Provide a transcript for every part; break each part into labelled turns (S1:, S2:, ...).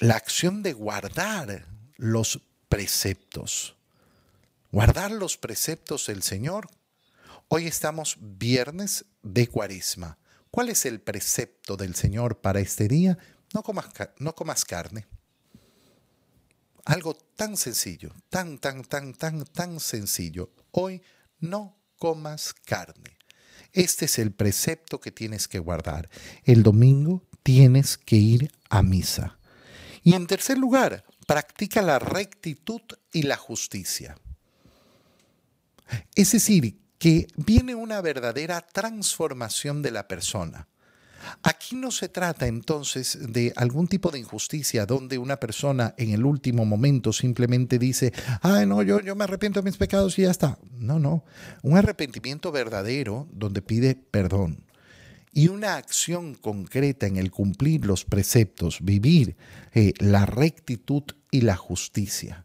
S1: la acción de guardar los preceptos. Guardar los preceptos del Señor. Hoy estamos viernes de cuaresma. ¿Cuál es el precepto del Señor para este día? No comas, no comas carne. Algo tan sencillo, tan, tan, tan, tan, tan sencillo. Hoy no comas carne. Este es el precepto que tienes que guardar. El domingo tienes que ir a misa. Y en tercer lugar, practica la rectitud y la justicia. Es decir, que viene una verdadera transformación de la persona. Aquí no se trata entonces de algún tipo de injusticia donde una persona en el último momento simplemente dice, ay no, yo, yo me arrepiento de mis pecados y ya está. No, no, un arrepentimiento verdadero donde pide perdón y una acción concreta en el cumplir los preceptos, vivir eh, la rectitud y la justicia.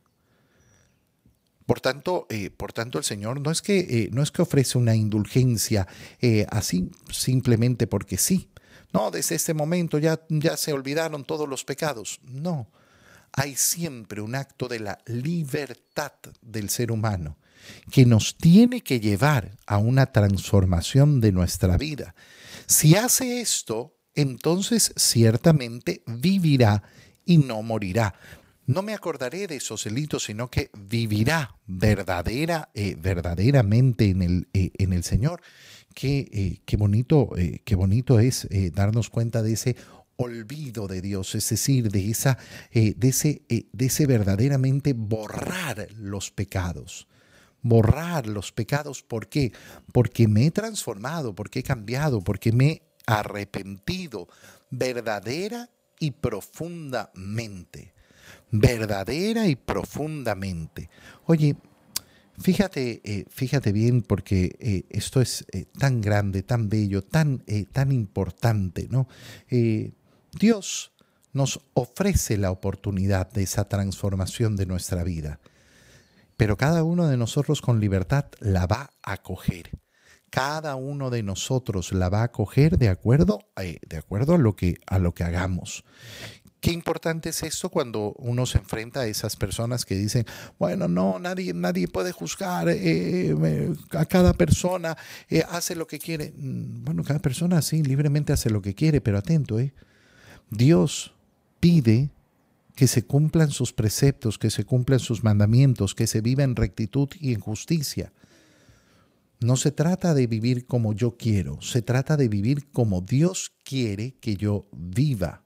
S1: Por tanto, eh, por tanto, el Señor no es que, eh, no es que ofrece una indulgencia así simplemente porque sí. No, desde este momento ya, ya se olvidaron todos los pecados. No, hay siempre un acto de la libertad del ser humano que nos tiene que llevar a una transformación de nuestra vida. Si hace esto, entonces ciertamente vivirá y no morirá. No me acordaré de esos delitos, sino que vivirá verdadera, eh, verdaderamente en el, eh, en el Señor. Eh, qué, bonito, qué bonito es darnos cuenta de ese olvido de Dios, es decir, de, esa, de, ese, de ese verdaderamente borrar los pecados. Borrar los pecados, ¿por qué? Porque me he transformado, porque he cambiado, porque me he arrepentido verdadera y profundamente. Verdadera y profundamente. Oye, Fíjate, eh, fíjate bien porque eh, esto es eh, tan grande, tan bello, tan, tan importante, ¿no? Dios nos ofrece la oportunidad de esa transformación de nuestra vida, pero cada uno de nosotros con libertad la va a coger. Cada uno de nosotros la va a coger de acuerdo, de acuerdo a, lo que, a lo que hagamos. Qué importante es esto cuando uno se enfrenta a esas personas que dicen, bueno, no, nadie, nadie puede juzgar, eh, a cada persona eh, hace lo que quiere. Mm, bueno, cada persona sí, libremente hace lo que quiere, pero atento, ¿eh? Dios pide que se cumplan sus preceptos, que se cumplan sus mandamientos, que se viva en rectitud y en justicia. No se trata de vivir como yo quiero, se trata de vivir como Dios quiere que yo viva.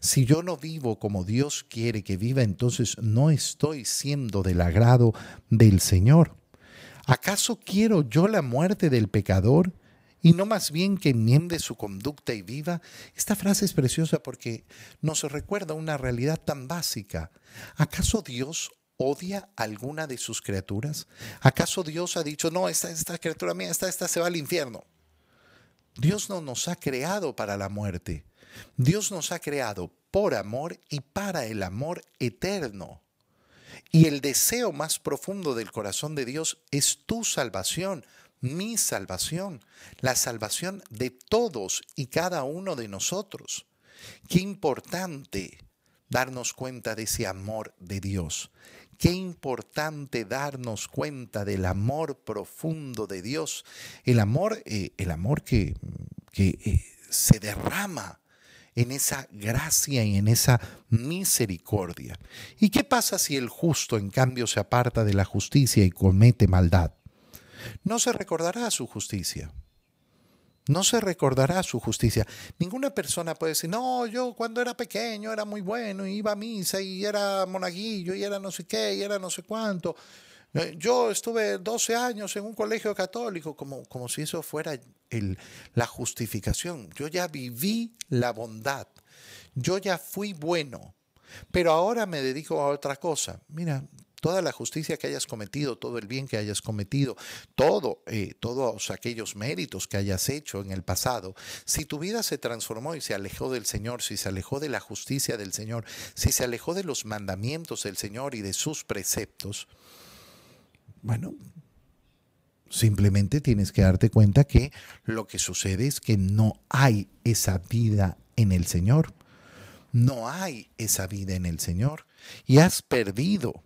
S1: Si yo no vivo como Dios quiere que viva, entonces no estoy siendo del agrado del Señor. ¿Acaso quiero yo la muerte del pecador? Y no más bien que enmiende su conducta y viva? Esta frase es preciosa porque nos recuerda una realidad tan básica. ¿Acaso Dios odia alguna de sus criaturas? ¿Acaso Dios ha dicho, no, esta, esta criatura mía, esta, esta se va al infierno? Dios no nos ha creado para la muerte. Dios nos ha creado por amor y para el amor eterno. Y el deseo más profundo del corazón de Dios es tu salvación, mi salvación, la salvación de todos y cada uno de nosotros. Qué importante darnos cuenta de ese amor de Dios. Qué importante darnos cuenta del amor profundo de Dios, el amor, eh, el amor que, eh, se derrama en esa gracia y en esa misericordia. ¿Y qué pasa si el justo en cambio se aparta de la justicia y comete maldad? No se recordará su justicia. No se recordará su justicia. Ninguna persona puede decir, no, yo cuando era pequeño era muy bueno, iba a misa y era monaguillo y era no sé qué y era no sé cuánto. Eh, yo estuve 12 años en un colegio católico, como, como si eso fuera la justificación. Yo ya viví la bondad, yo ya fui bueno, pero ahora me dedico a otra cosa. Mira, toda la justicia que hayas cometido, todo el bien que hayas cometido, todo, eh, todos aquellos méritos que hayas hecho en el pasado, si tu vida se transformó y se alejó del Señor, si se alejó de la justicia del Señor, si se alejó de los mandamientos del Señor y de sus preceptos, bueno, simplemente tienes que darte cuenta que lo que sucede es que no hay esa vida en el Señor. no hay esa vida en el Señor y has perdido.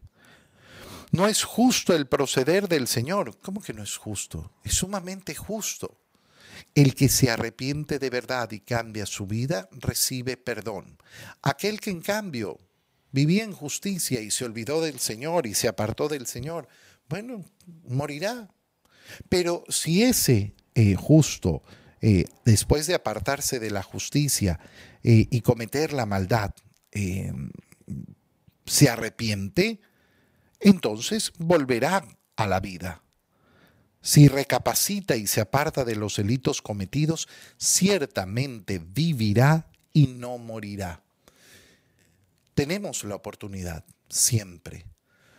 S1: No es justo el proceder del Señor. ¿Cómo que no es justo? Es sumamente justo. El que se arrepiente de verdad y cambia su vida recibe perdón. Aquel que en cambio vivía en justicia y se olvidó del Señor y se apartó del Señor, bueno, morirá. Pero si ese eh, justo, eh, después de apartarse de la justicia eh, y cometer la maldad, se arrepiente, entonces volverá a la vida. Si recapacita y se aparta de los delitos cometidos, ciertamente vivirá y no morirá. Tenemos la oportunidad siempre.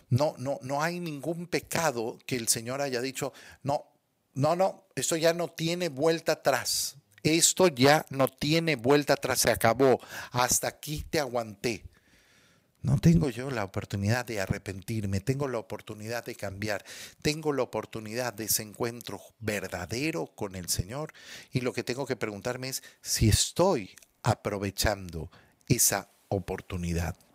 S1: No, no, no hay ningún pecado que el Señor haya dicho, no, no, no, esto ya no tiene vuelta atrás. Esto ya no tiene vuelta atrás, se acabó. Hasta aquí te aguanté. No tengo yo la oportunidad de arrepentirme, tengo la oportunidad de cambiar, tengo la oportunidad de ese encuentro verdadero con el Señor y lo que tengo que preguntarme es si estoy aprovechando esa oportunidad.